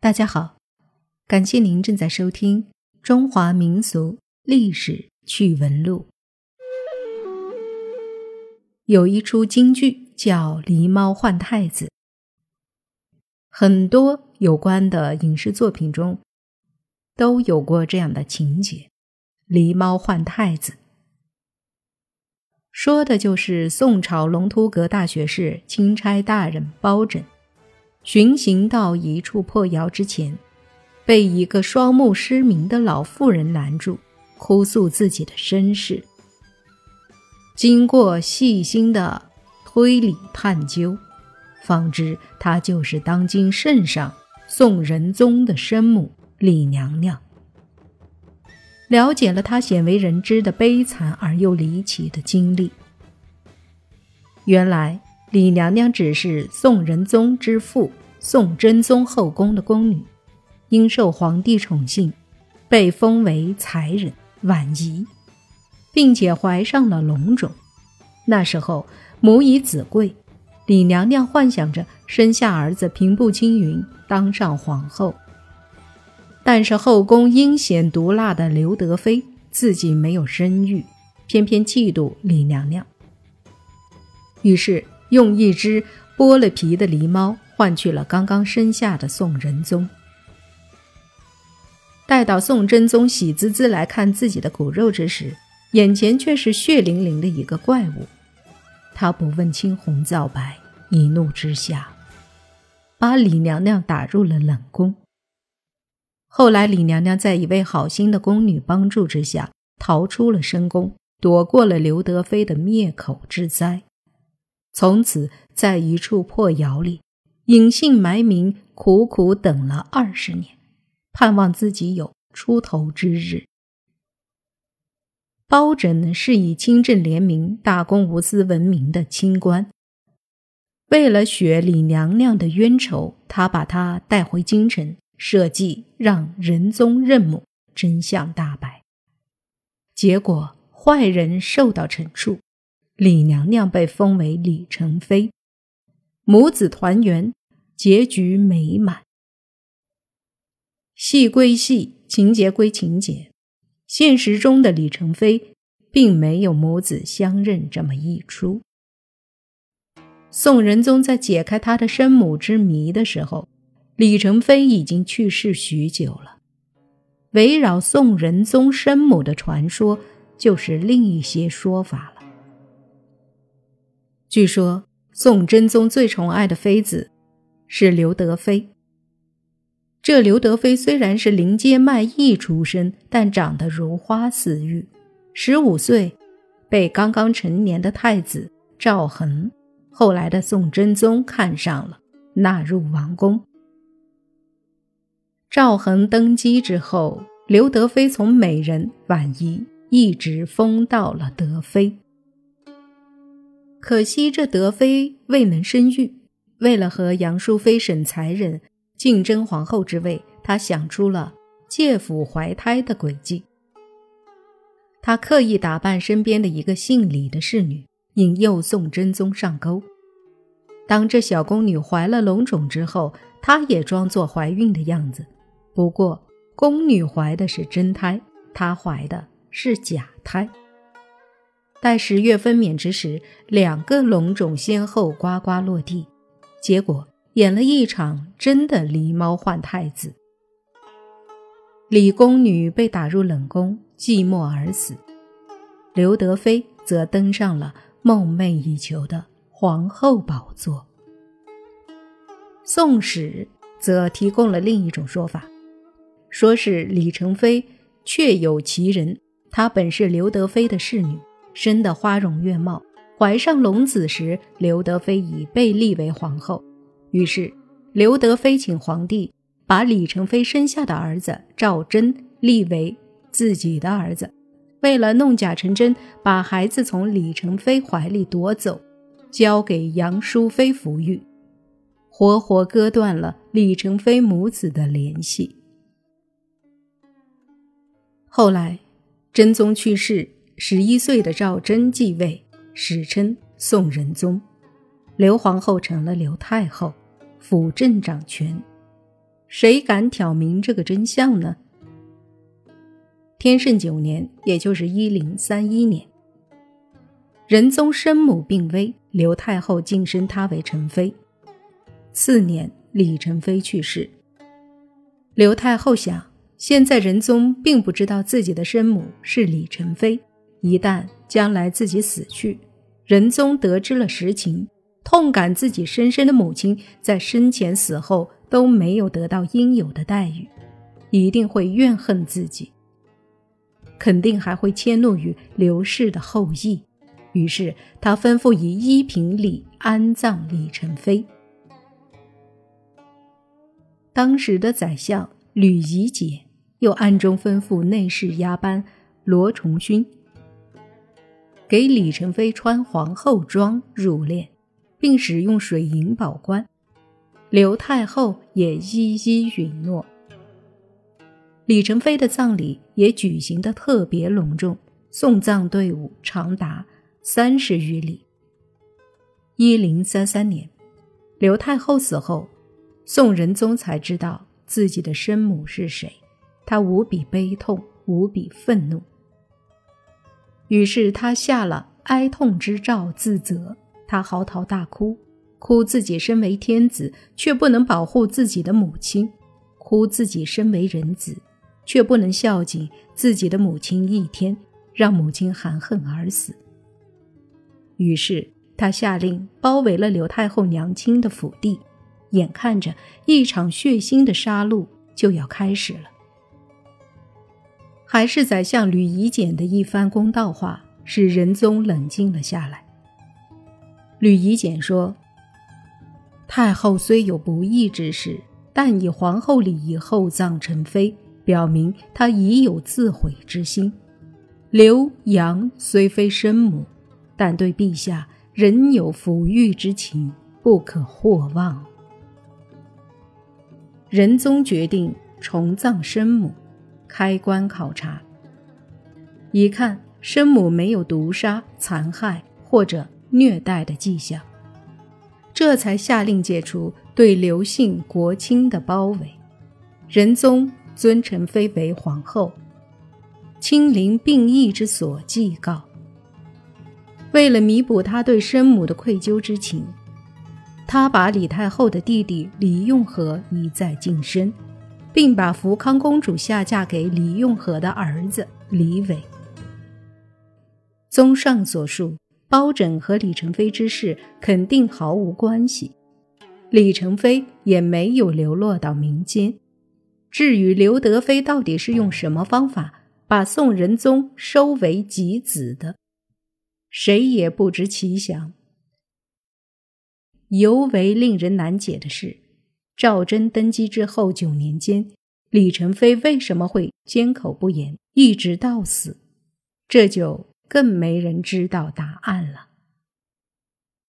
大家好，感谢您正在收听《中华民俗历史趣闻录》。有一出京剧叫《狸猫换太子》，很多有关的影视作品中都有过这样的情节：狸猫换太子，说的就是宋朝龙图阁大学士钦差大人包拯。巡行到一处破窑之前，被一个双目失明的老妇人拦住，哭诉自己的身世。经过细心的推理探究，方知她就是当今圣上宋仁宗的生母李娘娘。了解了她鲜为人知的悲惨而又离奇的经历，原来。李娘娘只是宋仁宗之父宋真宗后宫的宫女，因受皇帝宠幸，被封为才人婉仪，并且怀上了龙种。那时候母以子贵，李娘娘幻想着生下儿子平步青云，当上皇后。但是后宫阴险毒辣的刘德妃自己没有生育，偏偏嫉妒李娘娘，于是。用一只剥了皮的狸猫换去了刚刚生下的宋仁宗。待到宋真宗喜滋滋来看自己的骨肉之时，眼前却是血淋淋的一个怪物。他不问青红皂白，一怒之下，把李娘娘打入了冷宫。后来，李娘娘在一位好心的宫女帮助之下，逃出了深宫，躲过了刘德妃的灭口之灾。从此，在一处破窑里隐姓埋名，苦苦等了二十年，盼望自己有出头之日。包拯是以清正廉明、大公无私闻名的清官。为了雪李娘娘的冤仇，他把她带回京城，设计让仁宗认母，真相大白。结果，坏人受到惩处。李娘娘被封为李成妃，母子团圆，结局美满。戏归戏，情节归情节，现实中的李成妃并没有母子相认这么一出。宋仁宗在解开他的生母之谜的时候，李成妃已经去世许久了。围绕宋仁宗生母的传说，就是另一些说法了。据说宋真宗最宠爱的妃子是刘德妃。这刘德妃虽然是临街卖艺出身，但长得如花似玉。十五岁，被刚刚成年的太子赵恒，后来的宋真宗看上了，纳入王宫。赵恒登基之后，刘德妃从美人婉仪一直封到了德妃。可惜这德妃未能生育，为了和杨淑妃、沈才人竞争皇后之位，她想出了借腹怀胎的诡计。她刻意打扮身边的一个姓李的侍女，引诱宋真宗上钩。当这小宫女怀了龙种之后，她也装作怀孕的样子。不过，宫女怀的是真胎，她怀的是假胎。待十月分娩之时，两个龙种先后呱呱落地，结果演了一场真的狸猫换太子。李宫女被打入冷宫，寂寞而死；刘德妃则登上了梦寐以求的皇后宝座。《宋史》则提供了另一种说法，说是李成妃确有其人，她本是刘德妃的侍女。生得花容月貌，怀上龙子时，刘德妃已被立为皇后。于是，刘德妃请皇帝把李成妃生下的儿子赵祯立为自己的儿子。为了弄假成真，把孩子从李成妃怀里夺走，交给杨淑妃抚育，活活割断了李成妃母子的联系。后来，真宗去世。十一岁的赵祯继位，史称宋仁宗。刘皇后成了刘太后，辅政掌权。谁敢挑明这个真相呢？天圣九年，也就是一零三一年，仁宗生母病危，刘太后晋升她为宸妃。次年，李宸妃去世。刘太后想，现在仁宗并不知道自己的生母是李宸妃，一旦将来自己死去，仁宗得知了实情，痛感自己深深的母亲在生前死后都没有得到应有的待遇，一定会怨恨自己，肯定还会迁怒于刘氏的后裔。于是他吩咐以一品礼安葬李宸妃。当时的宰相吕夷简又暗中吩咐内侍押班罗崇勋，给李宸妃穿皇后装入殓，并使用水银宝冠。刘太后也一一允诺。李宸妃的葬礼也举行的特别隆重，送葬队伍长达三十余里。一零三三年，刘太后死后。宋仁宗才知道自己的生母是谁，他无比悲痛，无比愤怒。于是他下了哀痛之诏，自责。他嚎啕大哭，哭自己身为天子却不能保护自己的母亲，哭自己身为人子却不能孝敬自己的母亲一天，让母亲含恨而死。于是他下令包围了刘太后娘亲的府邸。眼看着一场血腥的杀戮就要开始了，还是宰相吕夷简的一番公道话使仁宗冷静了下来。吕夷简说：“太后虽有不义之事，但以皇后礼仪厚葬陈妃，表明她已有自毁之心。刘杨虽非生母，但对陛下仍有抚育之情，不可或忘。”仁宗决定重葬生母，开棺考察，一看生母没有毒杀、残害或者虐待的迹象，这才下令解除对刘姓国亲的包围。仁宗尊陈妃为皇后，亲临病疫之所祭告。为了弥补他对生母的愧疚之情。他把李太后的弟弟李用和一再晋升，并把福康公主下嫁给李用和的儿子李伟。综上所述，包拯和李成飞之事肯定毫无关系，李成飞也没有流落到民间。至于刘德妃到底是用什么方法把宋仁宗收为己子的，谁也不知其详。尤为令人难解的是，赵祯登基之后九年间，李宸妃为什么会缄口不言，一直到死？这就更没人知道答案了。